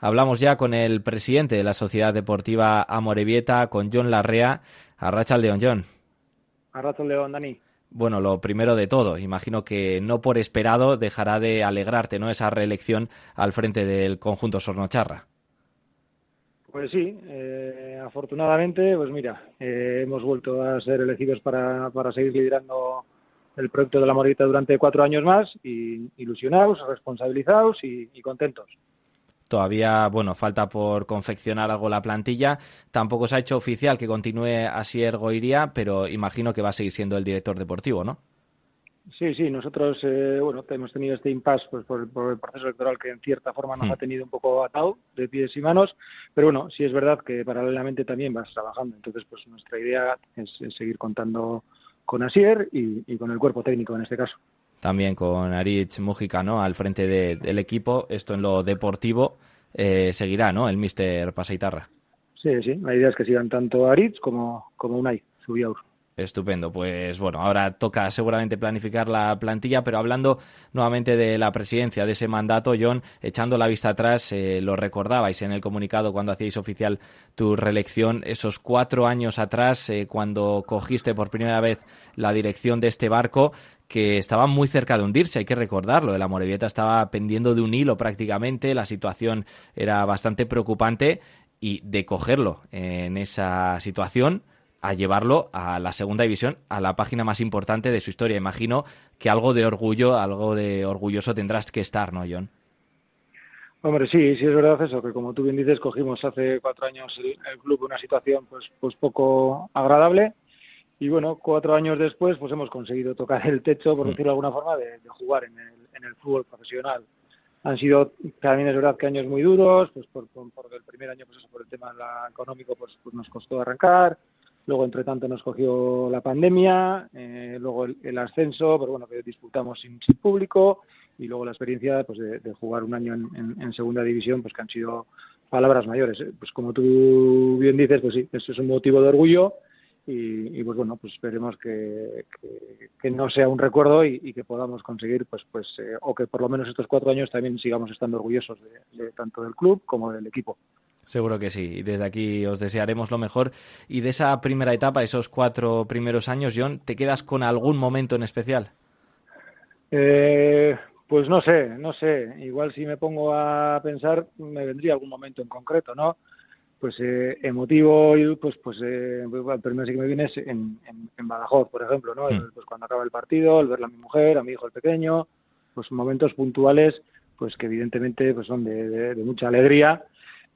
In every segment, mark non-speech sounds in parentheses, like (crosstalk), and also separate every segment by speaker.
Speaker 1: Hablamos ya con el presidente de la Sociedad Deportiva Amorebieta, con John Larrea. Arracha León, John.
Speaker 2: Arracha León, Dani.
Speaker 1: Bueno, lo primero de todo, imagino que no por esperado dejará de alegrarte, ¿no? Esa reelección al frente del conjunto Sornocharra.
Speaker 2: Pues sí, eh, afortunadamente, pues mira, eh, hemos vuelto a ser elegidos para, para seguir liderando el proyecto de la Morita durante cuatro años más, y ilusionados, responsabilizados y, y contentos.
Speaker 1: Todavía, bueno, falta por confeccionar algo la plantilla. Tampoco se ha hecho oficial que continúe Asier Goiría, pero imagino que va a seguir siendo el director deportivo, ¿no?
Speaker 2: Sí, sí, nosotros, eh, bueno, hemos tenido este impasse pues, por, el proceso electoral que en cierta forma nos hmm. ha tenido un poco atado de pies y manos, pero bueno, sí es verdad que paralelamente también vas trabajando. Entonces, pues nuestra idea es, seguir contando con Asier y con el cuerpo técnico en este caso
Speaker 1: también con Aritz Mujica ¿no? al frente del equipo. Esto en lo deportivo eh, seguirá, ¿no? El mister Pasaitarra.
Speaker 2: Sí, sí. La idea es que sigan tanto Aritz como, como Unai, Subiaur.
Speaker 1: Estupendo. Pues bueno, ahora toca seguramente planificar la plantilla, pero hablando nuevamente de la presidencia, de ese mandato, John, echando la vista atrás, eh, lo recordabais en el comunicado cuando hacíais oficial tu reelección, esos cuatro años atrás, eh, cuando cogiste por primera vez la dirección de este barco, que estaba muy cerca de hundirse, hay que recordarlo. La Morevieta estaba pendiendo de un hilo prácticamente, la situación era bastante preocupante y de cogerlo en esa situación a llevarlo a la segunda división, a la página más importante de su historia. Imagino que algo de orgullo, algo de orgulloso tendrás que estar, ¿no, John?
Speaker 2: Hombre, sí, sí es verdad eso, que como tú bien dices, cogimos hace cuatro años el, club una situación pues, pues poco agradable y bueno, cuatro años después pues hemos conseguido tocar el techo, por mm. decirlo de alguna forma, de, jugar en el, en el fútbol profesional. Han sido también es verdad que años muy duros, pues por, por, el primer año pues eso, por el tema económico pues, pues nos costó arrancar, Luego, entre tanto, nos cogió la pandemia, eh, luego el, ascenso, pero bueno, que disputamos sin, público, y luego la experiencia pues, de, jugar un año en, segunda división, pues que han sido palabras mayores. ¿eh? Pues como tú bien dices, pues sí, eso es un motivo de orgullo y, pues bueno, pues esperemos que, que, no sea un recuerdo y, que podamos conseguir, pues, pues eh, o que por lo menos estos cuatro años también sigamos estando orgullosos de tanto del club como del equipo.
Speaker 1: Seguro que sí. Y desde aquí os desearemos lo mejor. Y de esa primera etapa, esos cuatro primeros años, John, ¿te quedas con algún momento en especial?
Speaker 2: Eh, pues no sé, no sé. Igual si me pongo a pensar, me vendría algún momento en concreto, ¿no? Pues eh, emotivo, pues pues eh, el primero sí que me viene es en, en, Badajoz, por ejemplo, ¿no? Hmm. Pues cuando acaba el partido, el verla a mi mujer, a mi hijo el pequeño, pues momentos puntuales, pues que evidentemente pues son de mucha alegría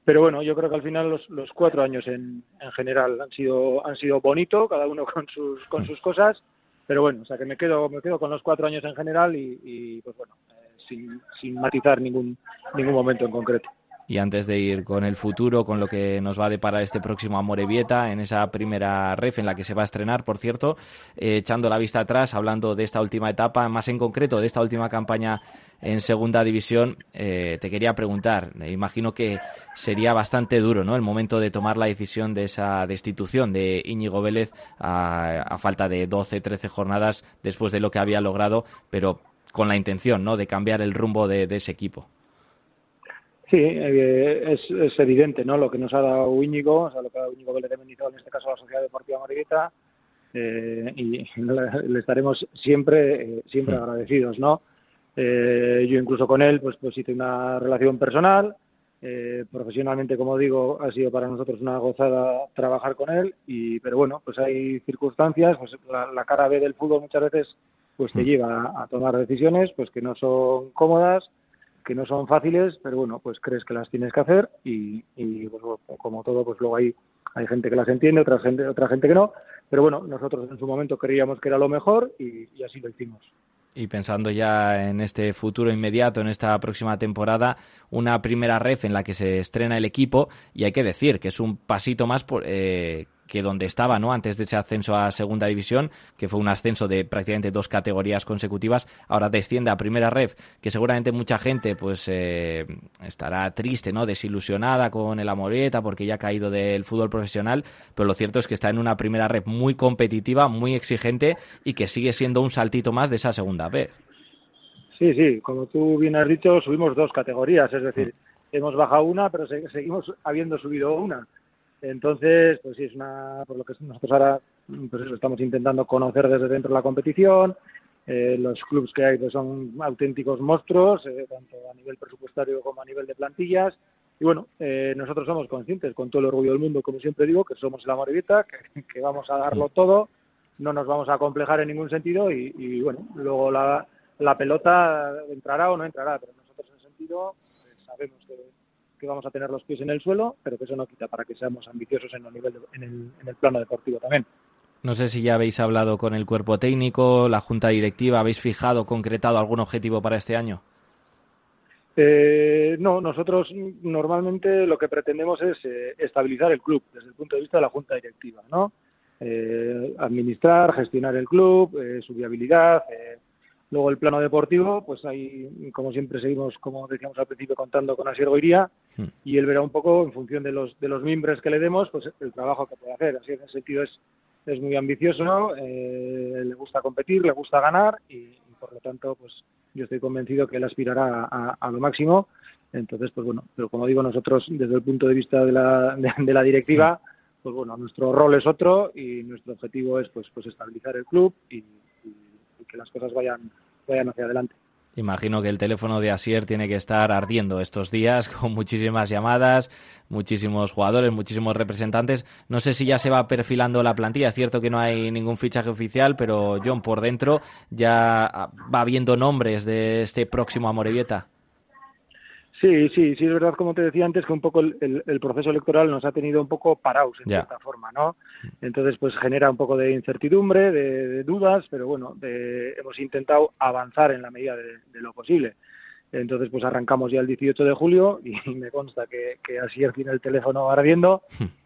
Speaker 2: pero bueno, yo creo que al final los, los cuatro años en, en general han sido han sido bonitos, cada uno (laughs) con sus con sus cosas, pero bueno, o sea que me quedo me quedo con los cuatro años en general y, y pues bueno, eh, sin, sin matizar ningún ningún momento en concreto.
Speaker 1: Y antes de ir con el futuro, con lo que nos va a deparar este próximo Amorebieta, en esa primera ref en la que se va a estrenar, por cierto, eh, echando la vista atrás, hablando de esta última etapa, más en concreto de esta última campaña en segunda división, eh, te quería preguntar, imagino que sería bastante duro ¿no? el momento de tomar la decisión de esa destitución de Íñigo Vélez a, falta de 12, 13 jornadas después de lo que había logrado, pero con la intención ¿no? de cambiar el rumbo de ese equipo.
Speaker 2: Sí, eh, es, evidente, ¿no? Lo que nos ha dado Íñigo, o sea, lo que ha dado Íñigo Vélez de en este caso la Sociedad Deportiva Mariguita, eh, y (laughs) le, estaremos siempre, eh, siempre agradecidos, ¿no? Eh, yo incluso con él, pues, pues hice una relación personal, profesionalmente, como digo, ha sido para nosotros una gozada trabajar con él, y pero bueno, pues hay circunstancias, pues la, cara B del fútbol muchas veces pues te mm. lleva a tomar decisiones pues que no son cómodas, que no son fáciles, pero bueno, pues crees que las tienes que hacer y, y pues, como todo, pues luego hay, hay gente que las entiende, otra gente, otra gente que no, pero bueno, nosotros en su momento creíamos que era lo mejor y, y así lo hicimos.
Speaker 1: Y pensando ya en este futuro inmediato, en esta próxima temporada, una primera ref en la que se estrena el equipo y hay que decir que es un pasito más por, eh, que donde estaba ¿no? antes de ese ascenso a segunda división, que fue un ascenso de prácticamente dos categorías consecutivas, ahora desciende a primera ref, que seguramente mucha gente pues eh, estará triste, ¿no? desilusionada con el Amoreta porque ya ha caído del fútbol profesional, pero lo cierto es que está en una primera ref muy competitiva, muy exigente y que sigue siendo un saltito más de esa segunda vez.
Speaker 2: Sí, sí, como tú bien has dicho, subimos dos categorías, es decir, hemos bajado una, pero seguimos habiendo subido una. Entonces, pues sí, es una, por lo que nosotros ahora pues eso, estamos intentando conocer desde dentro de la competición. Eh, los clubes que hay pues son auténticos monstruos, eh, tanto a nivel presupuestario como a nivel de plantillas. Y bueno, eh, nosotros somos conscientes, con todo el orgullo del mundo, como siempre digo, que somos la Morevita, que, que, vamos a darlo todo, no nos vamos a complejar en ningún sentido y, y bueno, luego la, la pelota entrará o no entrará, pero nosotros en sentido sabemos que que vamos a tener los pies en el suelo, pero que eso no quita para que seamos ambiciosos en el, nivel en, el, en el plano deportivo también.
Speaker 1: No sé si ya habéis hablado con el cuerpo técnico, la junta directiva, ¿habéis fijado, concretado algún objetivo para este año?
Speaker 2: Eh, no, nosotros normalmente lo que pretendemos es eh, estabilizar el club desde el punto de vista de la junta directiva, ¿no? Eh, administrar, gestionar el club, eh, su viabilidad, Luego el plano deportivo, pues ahí, como siempre, seguimos, como decíamos al principio, contando con Asier Goiría hmm. y él verá un poco, en función de los, de los mimbres que le demos, pues el trabajo que puede hacer. Así en ese sentido es, es muy ambicioso, eh, le gusta competir, le gusta ganar y, por lo tanto, pues yo estoy convencido que él aspirará a, lo máximo. Entonces, pues bueno, pero como digo, nosotros desde el punto de vista de la, de, la directiva, hmm. pues bueno, nuestro rol es otro y nuestro objetivo es pues, pues estabilizar el club y que las cosas vayan, vayan hacia adelante.
Speaker 1: Imagino que el teléfono de Asier tiene que estar ardiendo estos días con muchísimas llamadas, muchísimos jugadores, muchísimos representantes. No sé si ya se va perfilando la plantilla. Es cierto que no hay ningún fichaje oficial, pero John, por dentro ya va viendo nombres de este próximo Amorebieta.
Speaker 2: Sí, sí, sí, es verdad, como te decía antes, que un poco el, el, proceso electoral nos ha tenido un poco parados, en cierta forma, ¿no? Entonces, pues genera un poco de incertidumbre, de, dudas, pero bueno, hemos intentado avanzar en la medida de, lo posible. Entonces, pues arrancamos ya el 18 de julio y (laughs) me consta que, que así tiene el teléfono ardiendo.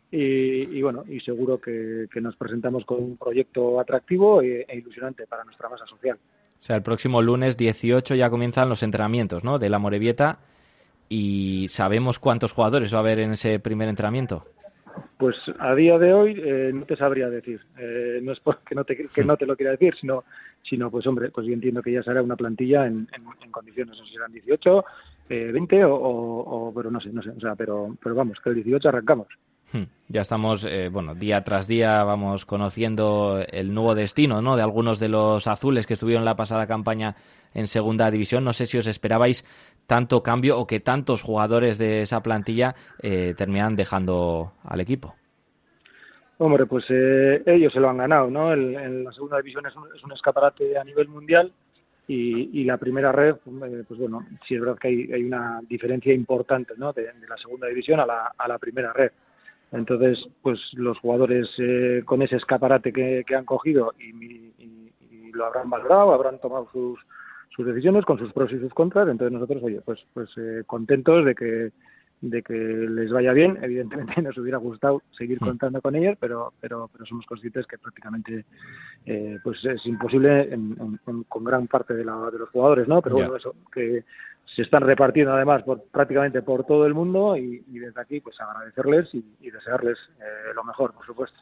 Speaker 2: Y, y, bueno, y seguro que, que, nos presentamos con un proyecto atractivo e, e, ilusionante para nuestra masa social.
Speaker 1: O sea, el próximo lunes 18 ya comienzan los entrenamientos, ¿no? De la Morevieta ¿Y sabemos cuántos jugadores va a haber en ese primer entrenamiento?
Speaker 2: Pues a día de hoy eh, no te sabría decir. Eh, no es porque no te, que no te lo quiera decir, sino, sino pues hombre, pues yo entiendo que ya será una plantilla en, en, condiciones, no sé si serán 18, eh, 20 o, o, pero no sé, no sé, o sea, pero, pero vamos, que el 18 arrancamos.
Speaker 1: Hmm. Ya estamos, eh, bueno, día tras día vamos conociendo el nuevo destino, ¿no? De algunos de los azules que estuvieron la pasada campaña en segunda división. No sé si os esperabais tanto cambio o que tantos jugadores de esa plantilla eh, terminan dejando al equipo.
Speaker 2: Hombre, pues eh, ellos se lo han ganado, ¿no? en la segunda división es un, escaparate a nivel mundial y, la primera red, pues bueno, sí es verdad que hay, una diferencia importante, ¿no? De, la segunda división a la, a la primera red entonces, pues los jugadores eh, con ese escaparate que, han cogido y, lo habrán valorado, habrán tomado sus, sus decisiones con sus pros y sus contras. Entonces nosotros, oye, pues, pues eh, contentos de que de que les vaya bien. Evidentemente (laughs) nos hubiera gustado seguir contando con ellos, pero, pero, pero somos conscientes que prácticamente eh, pues es imposible con gran parte de, la, de los jugadores, ¿no? Pero bueno, eso, que se están repartiendo además por prácticamente por todo el mundo y, desde aquí pues agradecerles y, desearles eh, lo mejor, por supuesto.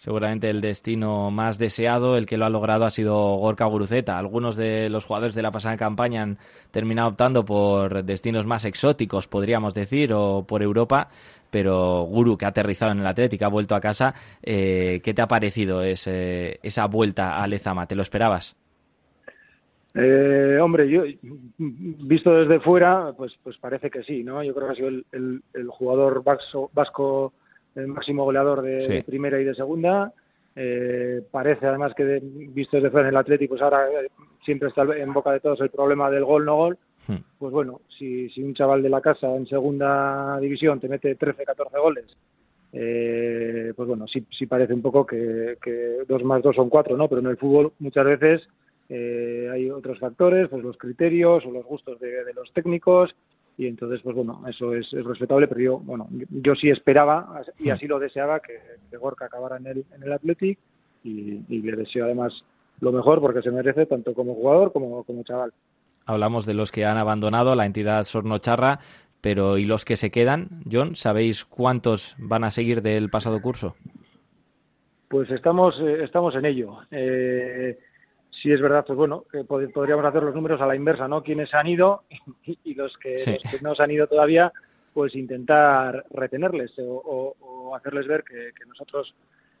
Speaker 1: Seguramente el destino más deseado, el que lo ha logrado, ha sido Gorka Guruceta. Algunos de los jugadores de la pasada campaña han terminado optando por destinos más exóticos, podríamos decir, o por Europa. Pero Guru, que ha aterrizado en el Atlético, ha vuelto a casa, eh, ¿qué te ha parecido ese, esa vuelta a Lezama? ¿Te lo esperabas?
Speaker 2: Eh, hombre, yo visto desde fuera, pues pues parece que sí, ¿no? Yo creo que ha sido el, jugador vasco, el máximo goleador de, primera y de segunda. Eh, parece además que visto desde fuera en el Atlético, pues ahora eh, siempre está en boca de todos el problema del gol no gol. Hmm. Pues bueno, si, si un chaval de la casa en segunda división te mete 13, 14 goles, eh, pues bueno, sí, sí parece un poco que, que dos más dos son cuatro, ¿no? Pero en el fútbol muchas veces eh, hay otros factores, pues los criterios o los gustos de, los técnicos y entonces pues bueno eso es, respetable pero yo bueno yo sí esperaba y así lo deseaba que, Gorka acabara en el en el Athletic y, le deseo además lo mejor porque se merece tanto como jugador como como chaval.
Speaker 1: Hablamos de los que han abandonado la entidad Sornocharra pero y los que se quedan John sabéis cuántos van a seguir del pasado curso
Speaker 2: pues estamos eh, estamos en ello. Eh, sí es verdad, pues bueno, que podríamos hacer los números a la inversa, ¿no? Quienes han ido (laughs) y, los, que, no se han ido todavía, pues intentar retenerles o, hacerles ver que, nosotros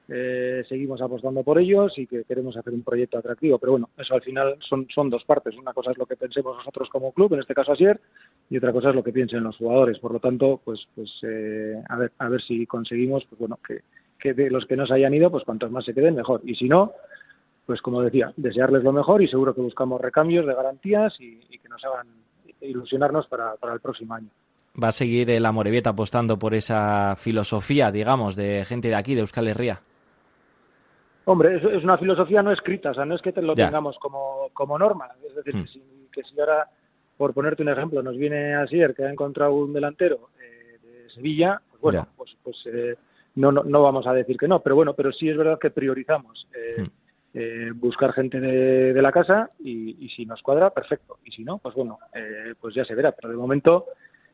Speaker 2: eh, seguimos apostando por ellos y que queremos hacer un proyecto atractivo. Pero bueno, eso al final son, son dos partes. Una cosa es lo que pensemos nosotros como club, en este caso Asier, y otra cosa es lo que piensen los jugadores. Por lo tanto, pues, pues eh, a, ver, a ver si conseguimos, pues bueno, que, que de los que nos hayan ido, pues cuantos más se queden, mejor. Y si no, pues como decía, desearles lo mejor y seguro que buscamos recambios de garantías y, que nos hagan ilusionarnos para, para el próximo año
Speaker 1: va a seguir el Amorebieta apostando por esa filosofía, digamos, de gente de aquí, de Euskal Herria?
Speaker 2: Hombre, es, es una filosofía no escrita, o sea, no es que te lo tengamos como, como norma. Es decir, hmm. que, si, ahora, por ponerte un ejemplo, nos viene Asier, que ha encontrado un delantero eh, de Sevilla, pues bueno, pues, pues eh, no, no, no, vamos a decir que no, pero bueno, pero sí es verdad que priorizamos eh, hmm. Buscar gente de, la casa y, si nos cuadra, perfecto. Y si no, pues bueno, pues ya se verá. Pero de momento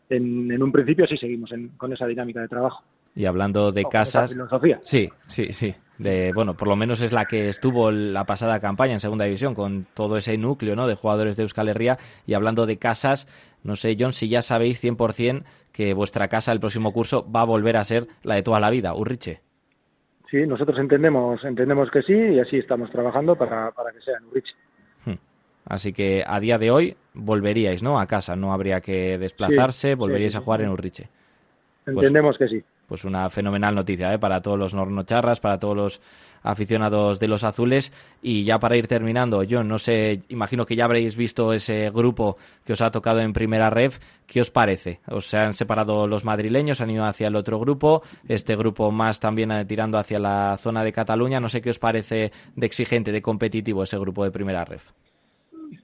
Speaker 2: en, un principio sí seguimos con esa dinámica de trabajo.
Speaker 1: Y hablando de casas.
Speaker 2: Filosofía.
Speaker 1: Sí, sí, sí. De, bueno, por lo menos es la que estuvo la pasada campaña en Segunda División, con todo ese núcleo ¿no? de jugadores de Euskal Herria. Y hablando de casas, no sé, John, si ya sabéis 100% que vuestra casa el próximo curso va a volver a ser la de toda la vida, Urriche.
Speaker 2: Sí, nosotros entendemos, entendemos que sí y así estamos trabajando para, para que sea en Urriche.
Speaker 1: Así que a día de hoy volveríais, ¿no? A casa, no habría que desplazarse, volveríais a jugar en Urriche.
Speaker 2: Pues Entendemos que sí.
Speaker 1: Pues una fenomenal noticia ¿eh? para todos los nornocharras, para todos los aficionados de los azules. Y ya para ir terminando, yo no sé, imagino que ya habréis visto ese grupo que os ha tocado en primera ref. ¿Qué os parece? ¿Os han separado los madrileños, han ido hacia el otro grupo? Este grupo más también eh, tirando hacia la zona de Cataluña. No sé qué os parece de exigente, de competitivo ese grupo de primera ref.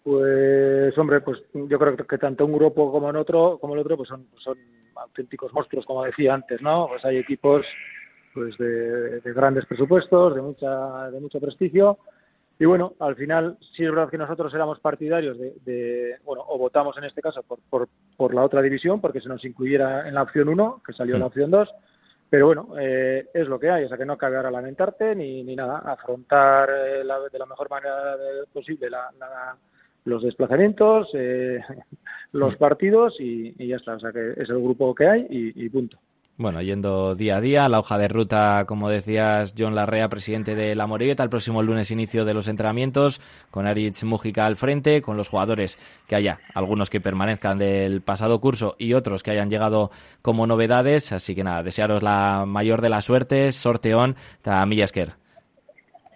Speaker 2: Pues hombre, pues yo creo que tanto un grupo como en otro, como el otro, pues son, son auténticos monstruos, como decía antes, ¿no? Pues hay equipos pues de, grandes presupuestos, de mucha, de mucho prestigio. Y bueno, al final sí es verdad que nosotros éramos partidarios de, bueno, o votamos en este caso por, por, por, la otra división, porque se nos incluyera en la opción 1, que salió en la opción 2. Pero bueno, eh, es lo que hay, o sea que no cabe ahora lamentarte ni, ni nada, afrontar eh, de la mejor manera posible la, la los desplazamientos, eh, (laughs) los partidos y, ya está. O sea que es el grupo que hay y, punto.
Speaker 1: Bueno, yendo día a día, la hoja de ruta, como decías, John Larrea, presidente de la Morigueta, el próximo lunes inicio de los entrenamientos, con Aritz Mujica al frente, con los jugadores que haya, algunos que permanezcan del pasado curso y otros que hayan llegado como novedades. Así que nada, desearos la mayor de las suertes, sorteón, a Millasker.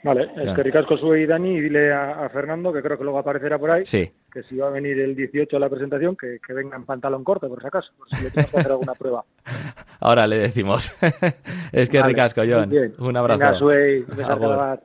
Speaker 2: Vale, es que ricasco sube y Dani y dile a, Fernando, que creo que luego aparecerá por ahí, que si va a venir el 18 a la presentación, que, venga en pantalón corto, por si acaso, por si le tenemos que hacer alguna (laughs) prueba.
Speaker 1: Ahora le decimos. (laughs) es que ricasco, John. Un abrazo.
Speaker 2: Venga, Sue, (laughs)